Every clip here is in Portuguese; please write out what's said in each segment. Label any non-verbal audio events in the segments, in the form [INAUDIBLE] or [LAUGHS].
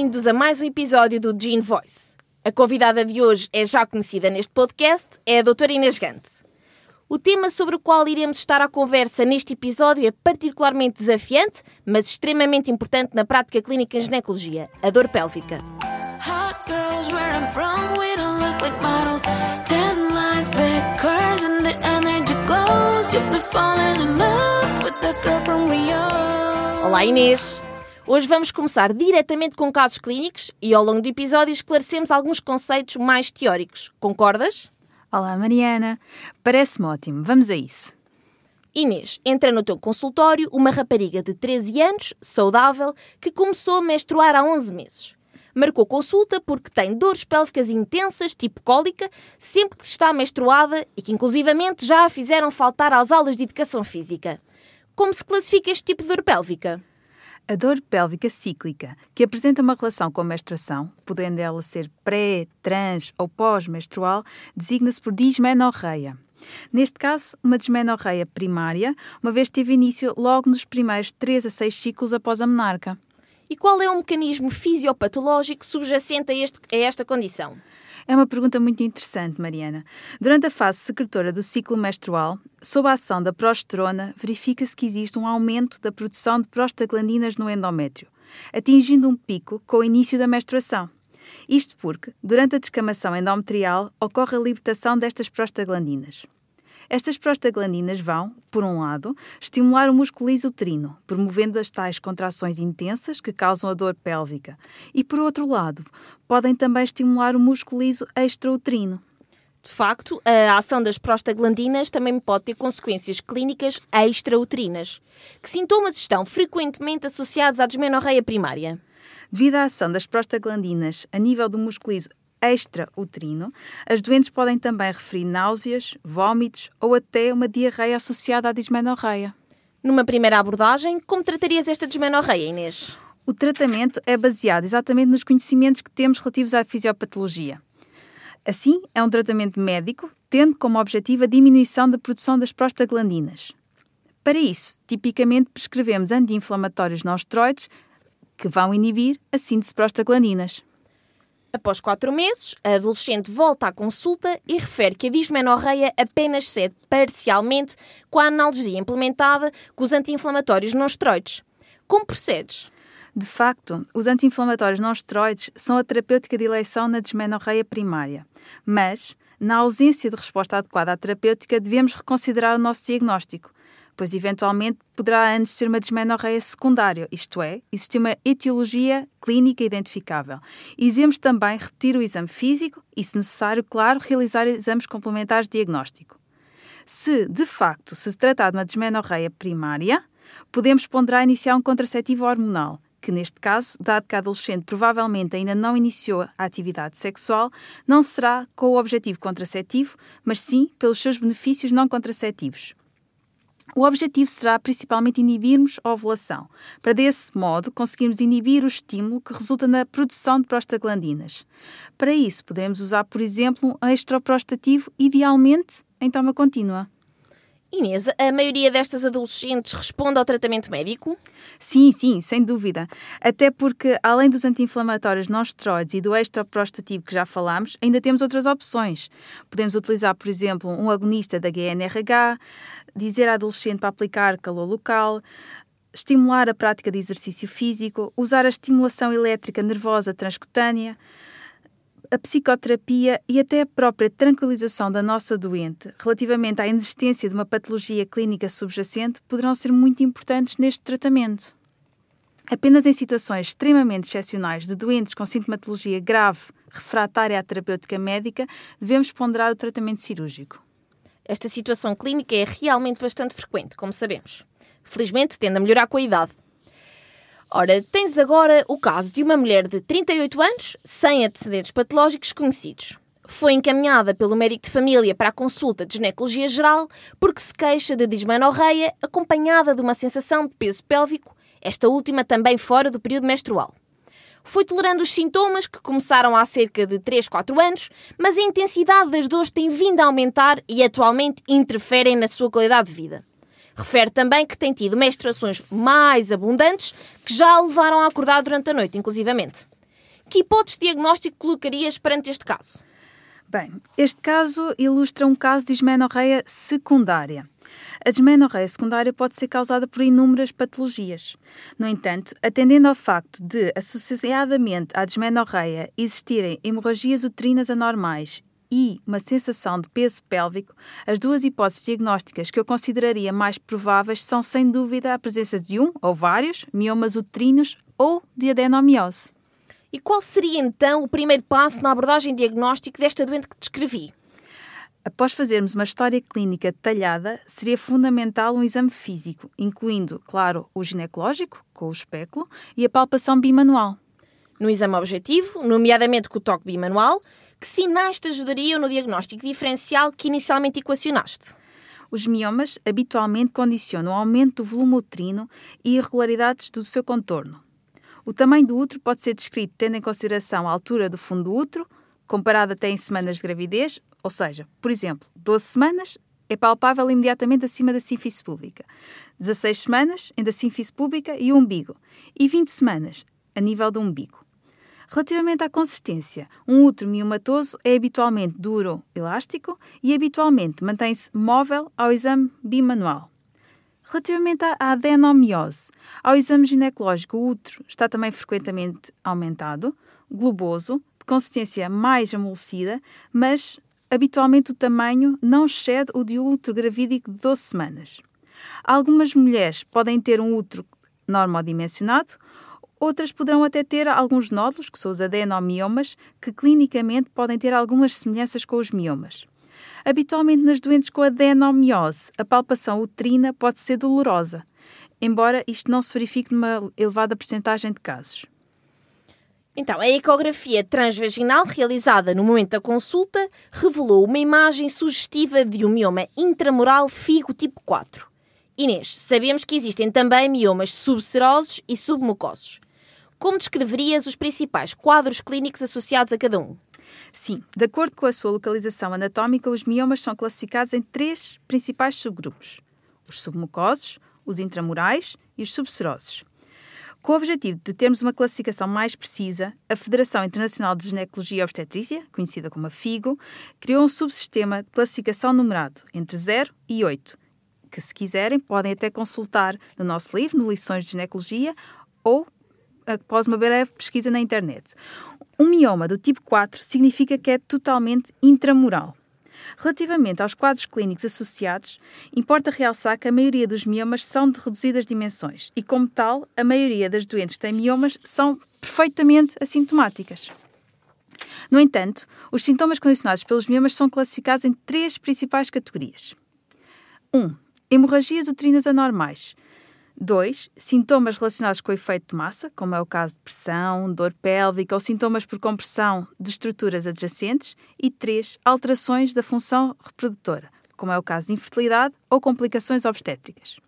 Bem-vindos a mais um episódio do Gene Voice. A convidada de hoje é já conhecida neste podcast, é a doutora Inês Gante. O tema sobre o qual iremos estar à conversa neste episódio é particularmente desafiante, mas extremamente importante na prática clínica em ginecologia, a dor pélvica. Olá Inês! Hoje vamos começar diretamente com casos clínicos e ao longo do episódio esclarecemos alguns conceitos mais teóricos. Concordas? Olá Mariana, parece-me ótimo, vamos a isso. Inês, entra no teu consultório uma rapariga de 13 anos, saudável, que começou a menstruar há 11 meses. Marcou consulta porque tem dores pélvicas intensas, tipo cólica, sempre que está menstruada e que inclusivamente já a fizeram faltar às aulas de educação física. Como se classifica este tipo de dor pélvica? A dor pélvica cíclica, que apresenta uma relação com a menstruação, podendo ela ser pré, trans ou pós-menstrual, designa-se por dismenorreia. Neste caso, uma dismenorreia primária, uma vez teve início logo nos primeiros 3 a 6 ciclos após a menarca. E qual é o mecanismo fisiopatológico subjacente a, este, a esta condição? É uma pergunta muito interessante, Mariana. Durante a fase secretora do ciclo menstrual, sob a ação da progesterona, verifica-se que existe um aumento da produção de prostaglandinas no endométrio, atingindo um pico com o início da menstruação. Isto porque, durante a descamação endometrial, ocorre a libertação destas prostaglandinas. Estas prostaglandinas vão, por um lado, estimular o músculo isotrino, promovendo as tais contrações intensas que causam a dor pélvica, e por outro lado, podem também estimular o músculo liso extrauterino. De facto, a ação das prostaglandinas também pode ter consequências clínicas extrauterinas. Que sintomas estão frequentemente associados à desmenorreia primária? Devido à ação das prostaglandinas a nível do músculo liso extrauterino, as doentes podem também referir náuseas, vômitos ou até uma diarreia associada à dismenorreia. Numa primeira abordagem, como tratarias esta dismenorreia, Inês? O tratamento é baseado exatamente nos conhecimentos que temos relativos à fisiopatologia. Assim, é um tratamento médico, tendo como objetivo a diminuição da produção das prostaglandinas. Para isso, tipicamente prescrevemos anti-inflamatórios não esteroides que vão inibir a síntese de prostaglandinas. Após quatro meses, a adolescente volta à consulta e refere que a dismenorreia apenas cede parcialmente com a analgesia implementada com os anti-inflamatórios não esteroides. Como procedes? De facto, os anti-inflamatórios não esteroides são a terapêutica de eleição na dismenorreia primária. Mas, na ausência de resposta adequada à terapêutica, devemos reconsiderar o nosso diagnóstico, pois eventualmente poderá antes ser uma dismenorreia secundária, isto é, existir uma etiologia clínica identificável. E devemos também repetir o exame físico e, se necessário, claro, realizar exames complementares de diagnóstico. Se, de facto, se tratar de uma dismenorreia primária, podemos ponderar iniciar um contraceptivo hormonal, que neste caso, dado que a adolescente provavelmente ainda não iniciou a atividade sexual, não será com o objetivo contraceptivo, mas sim pelos seus benefícios não contraceptivos. O objetivo será principalmente inibirmos a ovulação, para desse modo conseguirmos inibir o estímulo que resulta na produção de prostaglandinas. Para isso, podemos usar, por exemplo, um extraprostativo, idealmente em toma contínua. Inês, a maioria destas adolescentes responde ao tratamento médico? Sim, sim, sem dúvida. Até porque, além dos anti-inflamatórios não esteroides e do extraprostativo que já falámos, ainda temos outras opções. Podemos utilizar, por exemplo, um agonista da GNRH, dizer à adolescente para aplicar calor local, estimular a prática de exercício físico, usar a estimulação elétrica nervosa transcutânea, a psicoterapia e até a própria tranquilização da nossa doente relativamente à inexistência de uma patologia clínica subjacente poderão ser muito importantes neste tratamento. Apenas em situações extremamente excepcionais de doentes com sintomatologia grave refratária à terapêutica médica devemos ponderar o tratamento cirúrgico. Esta situação clínica é realmente bastante frequente, como sabemos. Felizmente tende a melhorar com a idade. Ora, tens agora o caso de uma mulher de 38 anos, sem antecedentes patológicos conhecidos. Foi encaminhada pelo médico de família para a consulta de ginecologia geral porque se queixa de dismenorreia acompanhada de uma sensação de peso pélvico, esta última também fora do período menstrual. Foi tolerando os sintomas que começaram há cerca de 3, 4 anos, mas a intensidade das dores tem vindo a aumentar e atualmente interferem na sua qualidade de vida. Refere também que tem tido menstruações mais abundantes que já a levaram a acordar durante a noite, inclusivamente. Que hipótese de diagnóstico colocarias perante este caso? Bem, este caso ilustra um caso de dismenorreia secundária. A dismenorreia secundária pode ser causada por inúmeras patologias. No entanto, atendendo ao facto de, associadamente à dismenorreia, existirem hemorragias uterinas anormais e uma sensação de peso pélvico, as duas hipóteses diagnósticas que eu consideraria mais prováveis são, sem dúvida, a presença de um ou vários miomas uterinos ou de adenomiose. E qual seria então o primeiro passo na abordagem diagnóstica desta doente que descrevi? Após fazermos uma história clínica detalhada, seria fundamental um exame físico, incluindo, claro, o ginecológico, com o espéculo, e a palpação bimanual. No exame objetivo, nomeadamente com o toque bimanual, que sinais te ajudariam no diagnóstico diferencial que inicialmente equacionaste? Os miomas habitualmente condicionam o aumento do volume uterino e irregularidades do seu contorno. O tamanho do útero pode ser descrito tendo em consideração a altura do fundo do útero, comparado até em semanas de gravidez, ou seja, por exemplo, 12 semanas é palpável imediatamente acima da síntese pública, 16 semanas entre a síntese pública e o umbigo, e 20 semanas a nível do umbigo. Relativamente à consistência, um útero miomatoso é habitualmente duro, elástico e habitualmente mantém-se móvel ao exame bimanual. Relativamente à adenomiose, ao exame ginecológico, o útero está também frequentemente aumentado, globoso, de consistência mais amolecida, mas habitualmente o tamanho não excede o de útero gravídico de 12 semanas. Algumas mulheres podem ter um útero normodimensionado, outras poderão até ter alguns nódulos, que são os adenomiomas, que clinicamente podem ter algumas semelhanças com os miomas. Habitualmente nas doentes com adenomiose, a palpação uterina pode ser dolorosa, embora isto não se verifique numa elevada percentagem de casos. Então, a ecografia transvaginal realizada no momento da consulta revelou uma imagem sugestiva de um mioma intramural figo tipo 4. Inês, sabemos que existem também miomas subserosos e submucosos. Como descreverias os principais quadros clínicos associados a cada um? Sim, de acordo com a sua localização anatómica, os miomas são classificados em três principais subgrupos: os submucosos, os intramurais e os subserosos. Com o objetivo de termos uma classificação mais precisa, a Federação Internacional de Ginecologia e Obstetrícia, conhecida como a FIGO, criou um subsistema de classificação numerado entre 0 e 8, que, se quiserem, podem até consultar no nosso livro, no Lições de Ginecologia, ou após uma breve pesquisa na internet. Um mioma do tipo 4 significa que é totalmente intramural. Relativamente aos quadros clínicos associados, importa realçar que a maioria dos miomas são de reduzidas dimensões e, como tal, a maioria das doentes que têm miomas são perfeitamente assintomáticas. No entanto, os sintomas condicionados pelos miomas são classificados em três principais categorias. 1. Um, hemorragias uterinas anormais, 2. Sintomas relacionados com o efeito de massa, como é o caso de pressão, dor pélvica ou sintomas por compressão de estruturas adjacentes. E 3. Alterações da função reprodutora, como é o caso de infertilidade ou complicações obstétricas.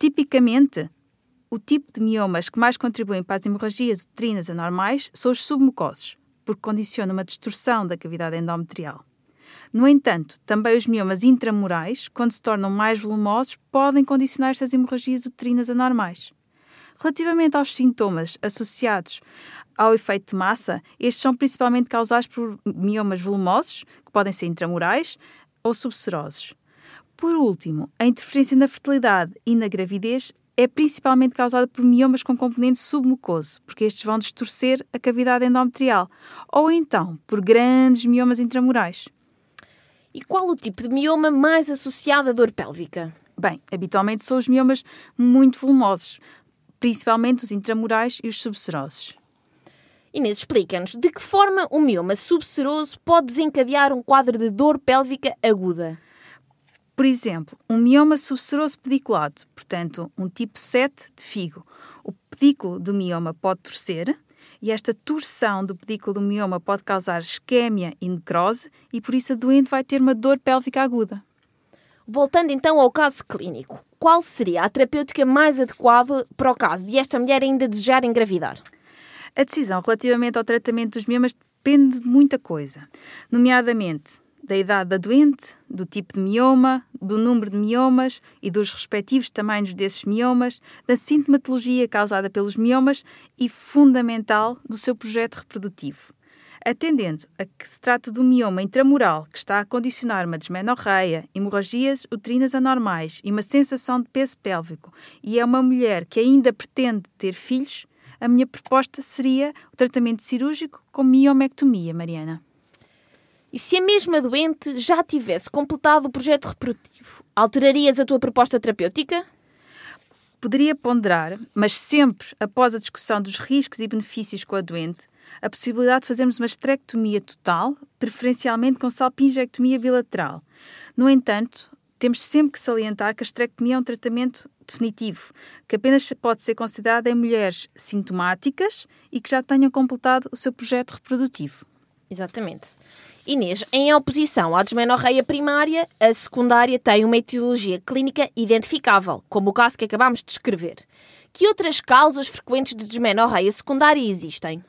Tipicamente, o tipo de miomas que mais contribuem para as hemorragias uterinas anormais são os submucosos, porque condicionam uma distorção da cavidade endometrial. No entanto, também os miomas intramurais, quando se tornam mais volumosos, podem condicionar estas hemorragias uterinas anormais. Relativamente aos sintomas associados ao efeito de massa, estes são principalmente causados por miomas volumosos, que podem ser intramurais ou subserosos. Por último, a interferência na fertilidade e na gravidez é principalmente causada por miomas com componente submucoso, porque estes vão distorcer a cavidade endometrial, ou então por grandes miomas intramurais. E qual o tipo de mioma mais associado à dor pélvica? Bem, habitualmente são os miomas muito volumosos, principalmente os intramurais e os subserosos. Inês, explica-nos de que forma o mioma subseroso pode desencadear um quadro de dor pélvica aguda? Por exemplo, um mioma subseroso pediculado, portanto, um tipo 7 de figo. O pedículo do mioma pode torcer, e esta torção do pedículo do mioma pode causar isquémia e necrose e por isso a doente vai ter uma dor pélvica aguda. Voltando então ao caso clínico, qual seria a terapêutica mais adequada para o caso de esta mulher ainda desejar engravidar? A decisão relativamente ao tratamento dos miomas depende de muita coisa, nomeadamente da idade da doente, do tipo de mioma, do número de miomas e dos respectivos tamanhos desses miomas, da sintomatologia causada pelos miomas e, fundamental, do seu projeto reprodutivo. Atendendo a que se trata de um mioma intramural que está a condicionar uma desmenorreia, hemorragias uterinas anormais e uma sensação de peso pélvico, e é uma mulher que ainda pretende ter filhos, a minha proposta seria o tratamento cirúrgico com miomectomia, Mariana. E se a mesma doente já tivesse completado o projeto reprodutivo, alterarias a tua proposta terapêutica? Poderia ponderar, mas sempre após a discussão dos riscos e benefícios com a doente, a possibilidade de fazermos uma esterectomia total, preferencialmente com salpingectomia bilateral. No entanto, temos sempre que salientar que a esterectomia é um tratamento definitivo, que apenas pode ser considerado em mulheres sintomáticas e que já tenham completado o seu projeto reprodutivo. Exatamente. Inês, em oposição à desmenorreia primária, a secundária tem uma etiologia clínica identificável, como o caso que acabámos de descrever. Que outras causas frequentes de desmenorreia secundária existem?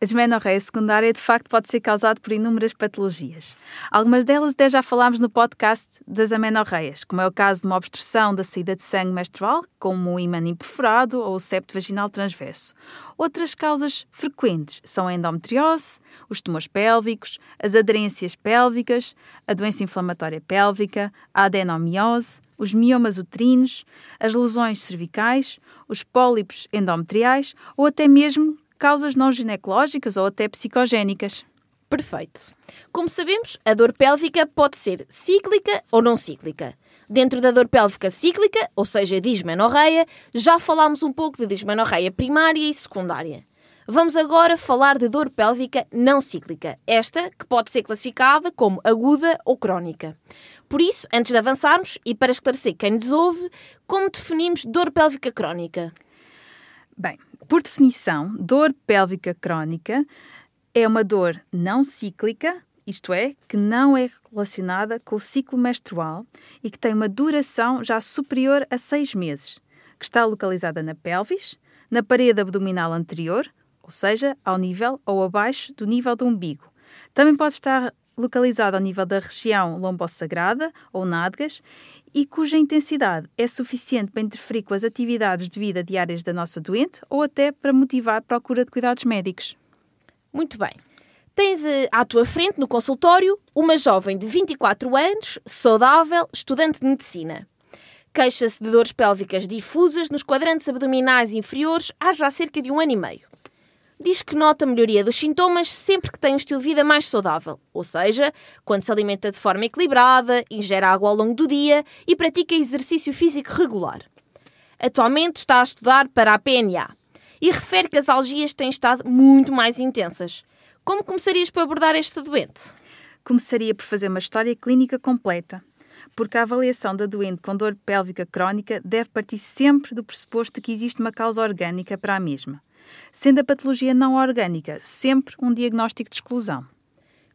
A desmenorreia secundária, de facto, pode ser causada por inúmeras patologias. Algumas delas até já falámos no podcast das amenorreias, como é o caso de uma obstrução da saída de sangue menstrual, como o imã imperforado ou o septo vaginal transverso. Outras causas frequentes são a endometriose, os tumores pélvicos, as aderências pélvicas, a doença inflamatória pélvica, a adenomiose, os miomas uterinos, as lesões cervicais, os pólipos endometriais ou até mesmo causas não ginecológicas ou até psicogénicas. Perfeito. Como sabemos, a dor pélvica pode ser cíclica ou não cíclica. Dentro da dor pélvica cíclica, ou seja, dismenorreia, já falámos um pouco de dismenorreia primária e secundária. Vamos agora falar de dor pélvica não cíclica, esta que pode ser classificada como aguda ou crónica. Por isso, antes de avançarmos e para esclarecer quem nos ouve, como definimos dor pélvica crónica? Bem, por definição, dor pélvica crónica é uma dor não cíclica, isto é, que não é relacionada com o ciclo menstrual e que tem uma duração já superior a seis meses, que está localizada na pelvis, na parede abdominal anterior, ou seja, ao nível ou abaixo do nível do umbigo. Também pode estar localizada ao nível da região lombosagrada ou nádegas e cuja intensidade é suficiente para interferir com as atividades de vida diárias da nossa doente ou até para motivar a procura de cuidados médicos. Muito bem. Tens eh, à tua frente, no consultório, uma jovem de 24 anos, saudável, estudante de medicina. Queixa-se de dores pélvicas difusas nos quadrantes abdominais inferiores há já cerca de um ano e meio diz que nota melhoria dos sintomas sempre que tem um estilo de vida mais saudável, ou seja, quando se alimenta de forma equilibrada, ingere água ao longo do dia e pratica exercício físico regular. Atualmente está a estudar para a PNA e refere que as algias têm estado muito mais intensas. Como começarias por abordar este doente? Começaria por fazer uma história clínica completa, porque a avaliação da doente com dor pélvica crónica deve partir sempre do pressuposto de que existe uma causa orgânica para a mesma sendo a patologia não orgânica sempre um diagnóstico de exclusão.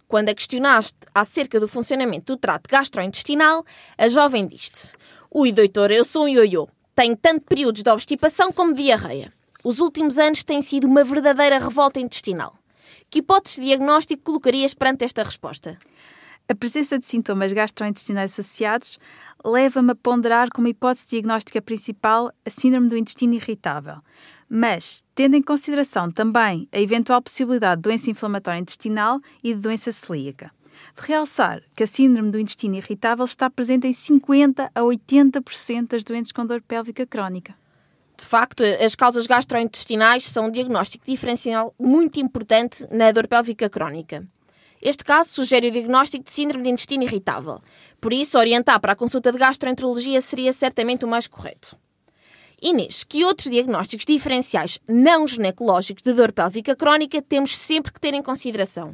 Quando a questionaste acerca do funcionamento do trato gastrointestinal, a jovem disse: Ui, doutor, eu sou um ioiô. Tenho tanto períodos de obstipação como diarreia. Os últimos anos têm sido uma verdadeira revolta intestinal. Que hipótese de diagnóstico colocarias perante esta resposta? A presença de sintomas gastrointestinais associados leva-me a ponderar como hipótese diagnóstica principal a síndrome do intestino irritável, mas tendo em consideração também a eventual possibilidade de doença inflamatória intestinal e de doença celíaca. De realçar que a síndrome do intestino irritável está presente em 50 a 80% das doentes com dor pélvica crónica. De facto, as causas gastrointestinais são um diagnóstico diferencial muito importante na dor pélvica crónica. Este caso sugere o diagnóstico de síndrome de intestino irritável. Por isso, orientar para a consulta de gastroenterologia seria certamente o mais correto. Inês, que outros diagnósticos diferenciais não ginecológicos de dor pélvica crónica temos sempre que ter em consideração?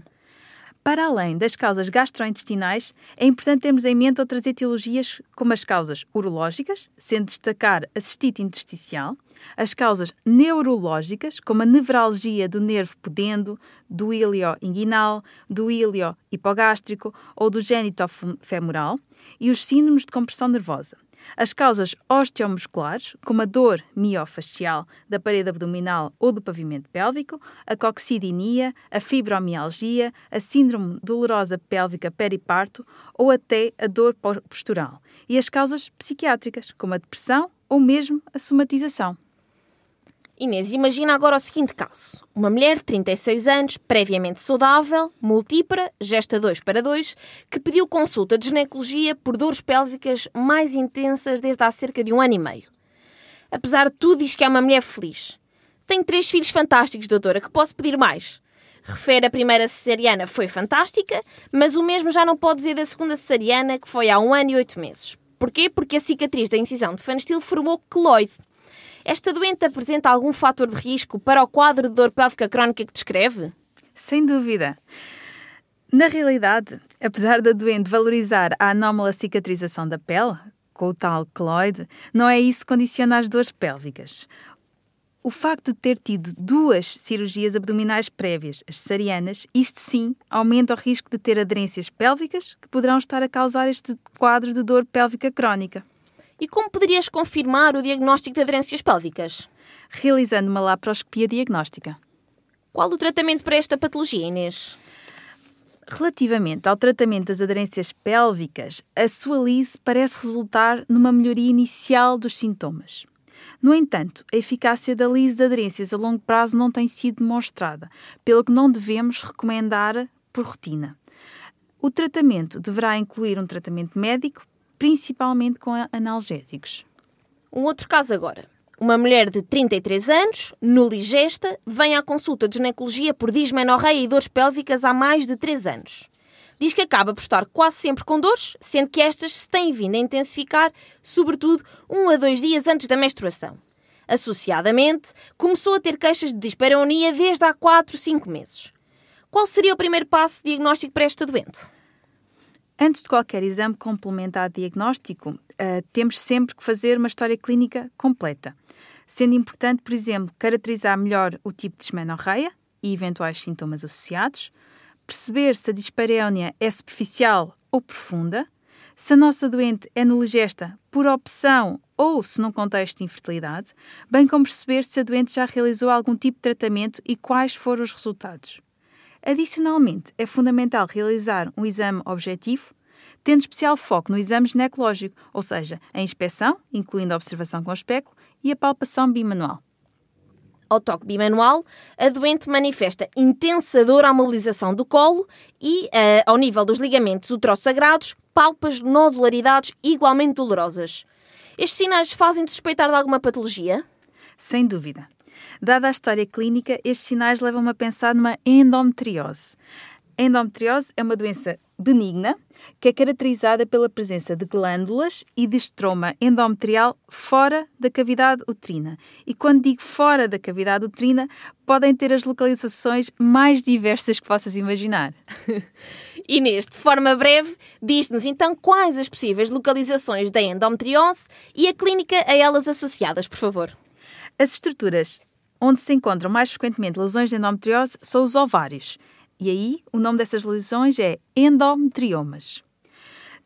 Para além das causas gastrointestinais, é importante termos em mente outras etiologias, como as causas urológicas, sendo destacar a cistite intersticial, as causas neurológicas, como a nevralgia do nervo pudendo, do ilio inguinal, do ilio hipogástrico ou do gênito femoral, e os síndromes de compressão nervosa. As causas osteomusculares, como a dor miofascial da parede abdominal ou do pavimento pélvico, a coxidinia, a fibromialgia, a síndrome dolorosa pélvica periparto ou até a dor postural. E as causas psiquiátricas, como a depressão ou mesmo a somatização. Inês, imagina agora o seguinte caso. Uma mulher de 36 anos, previamente saudável, multípara, gesta 2 para 2, que pediu consulta de ginecologia por dores pélvicas mais intensas desde há cerca de um ano e meio. Apesar de tudo, diz que é uma mulher feliz. Tenho três filhos fantásticos, doutora, que posso pedir mais. Refere a primeira cesariana foi fantástica, mas o mesmo já não pode dizer da segunda cesariana, que foi há um ano e oito meses. Porquê? Porque a cicatriz da incisão de Fanstil formou queloide esta doente apresenta algum fator de risco para o quadro de dor pélvica crónica que descreve? Sem dúvida. Na realidade, apesar da doente valorizar a anómala cicatrização da pele, com o tal cloide, não é isso que condiciona as dores pélvicas. O facto de ter tido duas cirurgias abdominais prévias, as cesarianas, isto sim aumenta o risco de ter aderências pélvicas que poderão estar a causar este quadro de dor pélvica crónica. E como poderias confirmar o diagnóstico de aderências pélvicas? Realizando uma laparoscopia diagnóstica. Qual o tratamento para esta patologia, Inês? Relativamente ao tratamento das aderências pélvicas, a sua lise parece resultar numa melhoria inicial dos sintomas. No entanto, a eficácia da lise de aderências a longo prazo não tem sido demonstrada, pelo que não devemos recomendar por rotina. O tratamento deverá incluir um tratamento médico principalmente com analgésicos. Um outro caso agora. Uma mulher de 33 anos, nuligesta, vem à consulta de ginecologia por dismenorreia e dores pélvicas há mais de 3 anos. Diz que acaba por estar quase sempre com dores, sendo que estas se têm vindo a intensificar, sobretudo um a dois dias antes da menstruação. Associadamente, começou a ter queixas de dispareunia desde há 4, 5 meses. Qual seria o primeiro passo diagnóstico para esta doente? Antes de qualquer exame complementar diagnóstico, uh, temos sempre que fazer uma história clínica completa, sendo importante, por exemplo, caracterizar melhor o tipo de esmenorreia e eventuais sintomas associados, perceber se a disparéunia é superficial ou profunda, se a nossa doente é nuligesta por opção ou se num contexto de infertilidade, bem como perceber se a doente já realizou algum tipo de tratamento e quais foram os resultados. Adicionalmente, é fundamental realizar um exame objetivo, tendo especial foco no exame ginecológico, ou seja, a inspeção, incluindo a observação com espéculo, e a palpação bimanual. Ao toque bimanual, a doente manifesta intensa dor à mobilização do colo e, uh, ao nível dos ligamentos utrosagrados, palpas nodularidades igualmente dolorosas. Estes sinais fazem-te suspeitar de alguma patologia? Sem dúvida. Dada a história clínica, estes sinais levam-me a pensar numa endometriose. A endometriose é uma doença benigna que é caracterizada pela presença de glândulas e de estroma endometrial fora da cavidade uterina. E quando digo fora da cavidade uterina, podem ter as localizações mais diversas que possas imaginar. [LAUGHS] Inês, de forma breve, diz-nos então quais as possíveis localizações da endometriose e a clínica a elas associadas, por favor. As estruturas onde se encontram mais frequentemente lesões de endometriose são os ovários. E aí, o nome dessas lesões é endometriomas.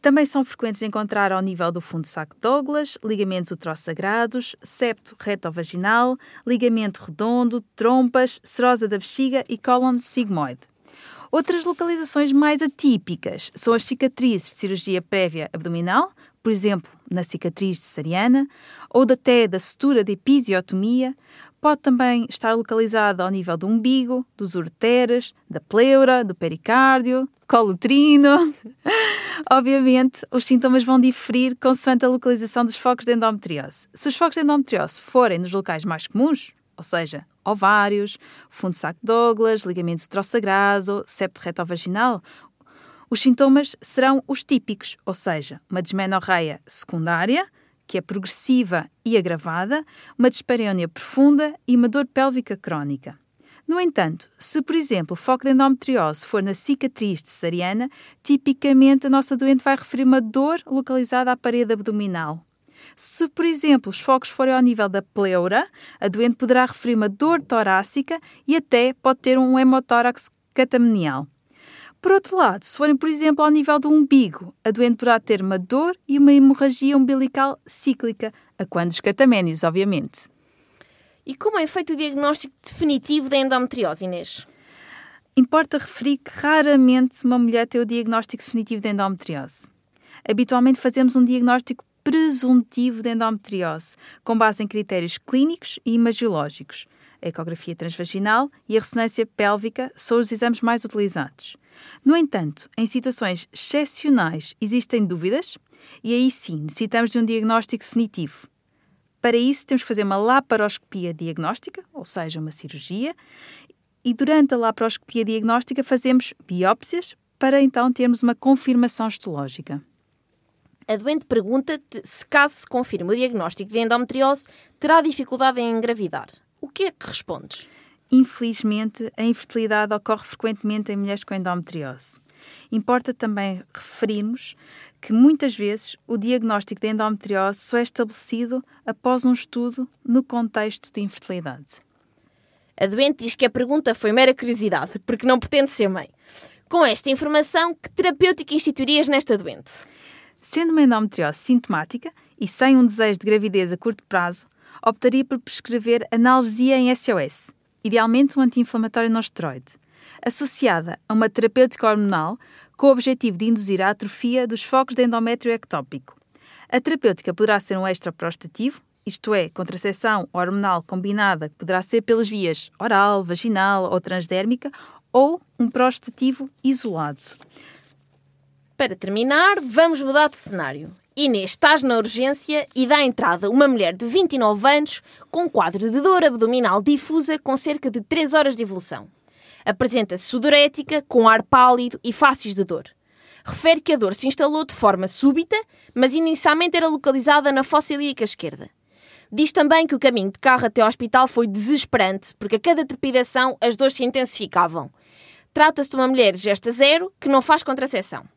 Também são frequentes encontrar ao nível do fundo saco Douglas, ligamentos utrosagrados, septo retovaginal, ligamento redondo, trompas, serosa da bexiga e cólon sigmoide. Outras localizações mais atípicas são as cicatrizes de cirurgia prévia abdominal, por exemplo, na cicatriz cesariana, ou até da sutura de episiotomia, pode também estar localizada ao nível do umbigo, dos ureteres, da pleura, do pericárdio, colutrino. [LAUGHS] Obviamente, os sintomas vão diferir consoante a localização dos focos de endometriose. Se os focos de endometriose forem nos locais mais comuns, ou seja, ovários, fundo saco Douglas, ligamento troçagrado, septo retovaginal, os sintomas serão os típicos, ou seja, uma desmenorreia secundária, que é progressiva e agravada, uma dispareunia profunda e uma dor pélvica crónica. No entanto, se, por exemplo, o foco de endometriose for na cicatriz cesariana, tipicamente a nossa doente vai referir uma dor localizada à parede abdominal. Se, por exemplo, os focos forem ao nível da pleura, a doente poderá referir uma dor torácica e até pode ter um hemotórax catamenial. Por outro lado, se forem, por exemplo, ao nível do umbigo, a doente poderá ter uma dor e uma hemorragia umbilical cíclica, a quando os cataménios, obviamente. E como é feito o diagnóstico definitivo da endometriose, Inês? Importa referir que raramente uma mulher tem o diagnóstico definitivo de endometriose. Habitualmente fazemos um diagnóstico presuntivo de endometriose, com base em critérios clínicos e imagiológicos. A ecografia transvaginal e a ressonância pélvica são os exames mais utilizados. No entanto, em situações excepcionais existem dúvidas e aí sim necessitamos de um diagnóstico definitivo. Para isso, temos que fazer uma laparoscopia diagnóstica, ou seja, uma cirurgia, e durante a laparoscopia diagnóstica fazemos biópsias para então termos uma confirmação histológica. A doente pergunta-te se, caso se confirme o diagnóstico de endometriose, terá dificuldade em engravidar. O que é que respondes? Infelizmente, a infertilidade ocorre frequentemente em mulheres com endometriose. Importa também referirmos que muitas vezes o diagnóstico de endometriose só é estabelecido após um estudo no contexto de infertilidade. A doente diz que a pergunta foi mera curiosidade, porque não pretende ser mãe. Com esta informação, que terapêutica instituirias nesta doente? Sendo uma endometriose sintomática e sem um desejo de gravidez a curto prazo, optaria por prescrever analgesia em SOS, idealmente um anti-inflamatório não esteroide, associada a uma terapêutica hormonal com o objetivo de induzir a atrofia dos focos de endométrio ectópico. A terapêutica poderá ser um extraprostativo, isto é, contracepção hormonal combinada que poderá ser pelas vias oral, vaginal ou transdérmica, ou um prostativo isolado. Para terminar, vamos mudar de cenário. Inês estás na urgência e dá entrada uma mulher de 29 anos com um quadro de dor abdominal difusa com cerca de 3 horas de evolução. Apresenta-se sudorética, com ar pálido e faces de dor. Refere que a dor se instalou de forma súbita, mas inicialmente era localizada na fossa ilíaca esquerda. Diz também que o caminho de carro até ao hospital foi desesperante, porque a cada trepidação as dores se intensificavam. Trata-se de uma mulher gesta zero que não faz contracepção.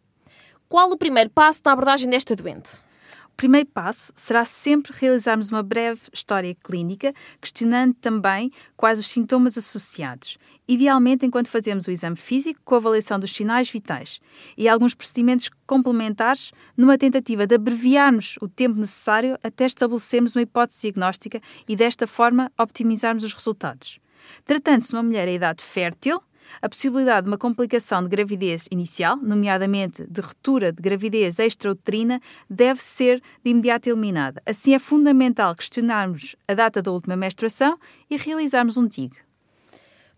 Qual o primeiro passo na abordagem desta doente? O primeiro passo será sempre realizarmos uma breve história clínica, questionando também quais os sintomas associados, idealmente enquanto fazemos o exame físico com a avaliação dos sinais vitais e alguns procedimentos complementares numa tentativa de abreviarmos o tempo necessário até estabelecermos uma hipótese diagnóstica e desta forma optimizarmos os resultados. Tratando-se de uma mulher em idade fértil, a possibilidade de uma complicação de gravidez inicial, nomeadamente de ruptura de gravidez extrauterina, deve ser de imediato eliminada. Assim, é fundamental questionarmos a data da última menstruação e realizarmos um TIG.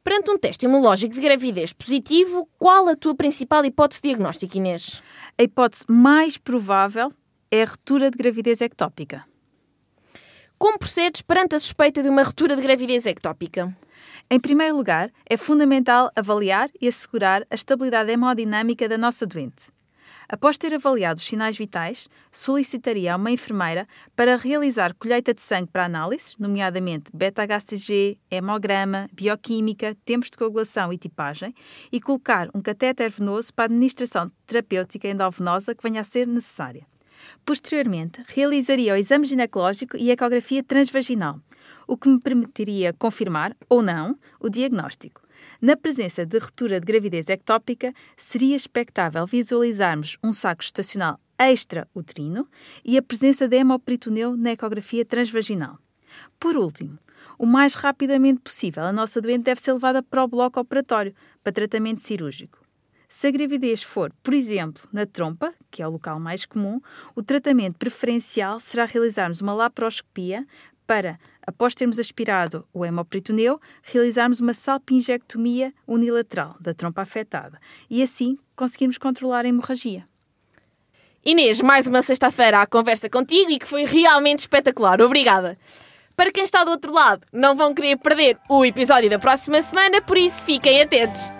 Perante um teste imunológico de gravidez positivo, qual a tua principal hipótese diagnóstica, Inês? A hipótese mais provável é a ruptura de gravidez ectópica. Como procedes perante a suspeita de uma ruptura de gravidez ectópica? Em primeiro lugar, é fundamental avaliar e assegurar a estabilidade hemodinâmica da nossa doente. Após ter avaliado os sinais vitais, solicitaria a uma enfermeira para realizar colheita de sangue para análise, nomeadamente beta-HCG, hemograma, bioquímica, tempos de coagulação e tipagem, e colocar um catéter venoso para administração terapêutica endovenosa que venha a ser necessária. Posteriormente, realizaria o exame ginecológico e ecografia transvaginal, o que me permitiria confirmar, ou não, o diagnóstico. Na presença de ruptura de gravidez ectópica, seria expectável visualizarmos um saco gestacional extra-uterino e a presença de hemoperitoneu na ecografia transvaginal. Por último, o mais rapidamente possível, a nossa doente deve ser levada para o bloco operatório para tratamento cirúrgico. Se a gravidez for, por exemplo, na trompa, que é o local mais comum, o tratamento preferencial será realizarmos uma laparoscopia para, após termos aspirado o hemoperitoneu, realizarmos uma salpingectomia unilateral da trompa afetada e assim conseguirmos controlar a hemorragia. Inês, mais uma sexta-feira à conversa contigo e que foi realmente espetacular. Obrigada. Para quem está do outro lado, não vão querer perder o episódio da próxima semana, por isso fiquem atentos.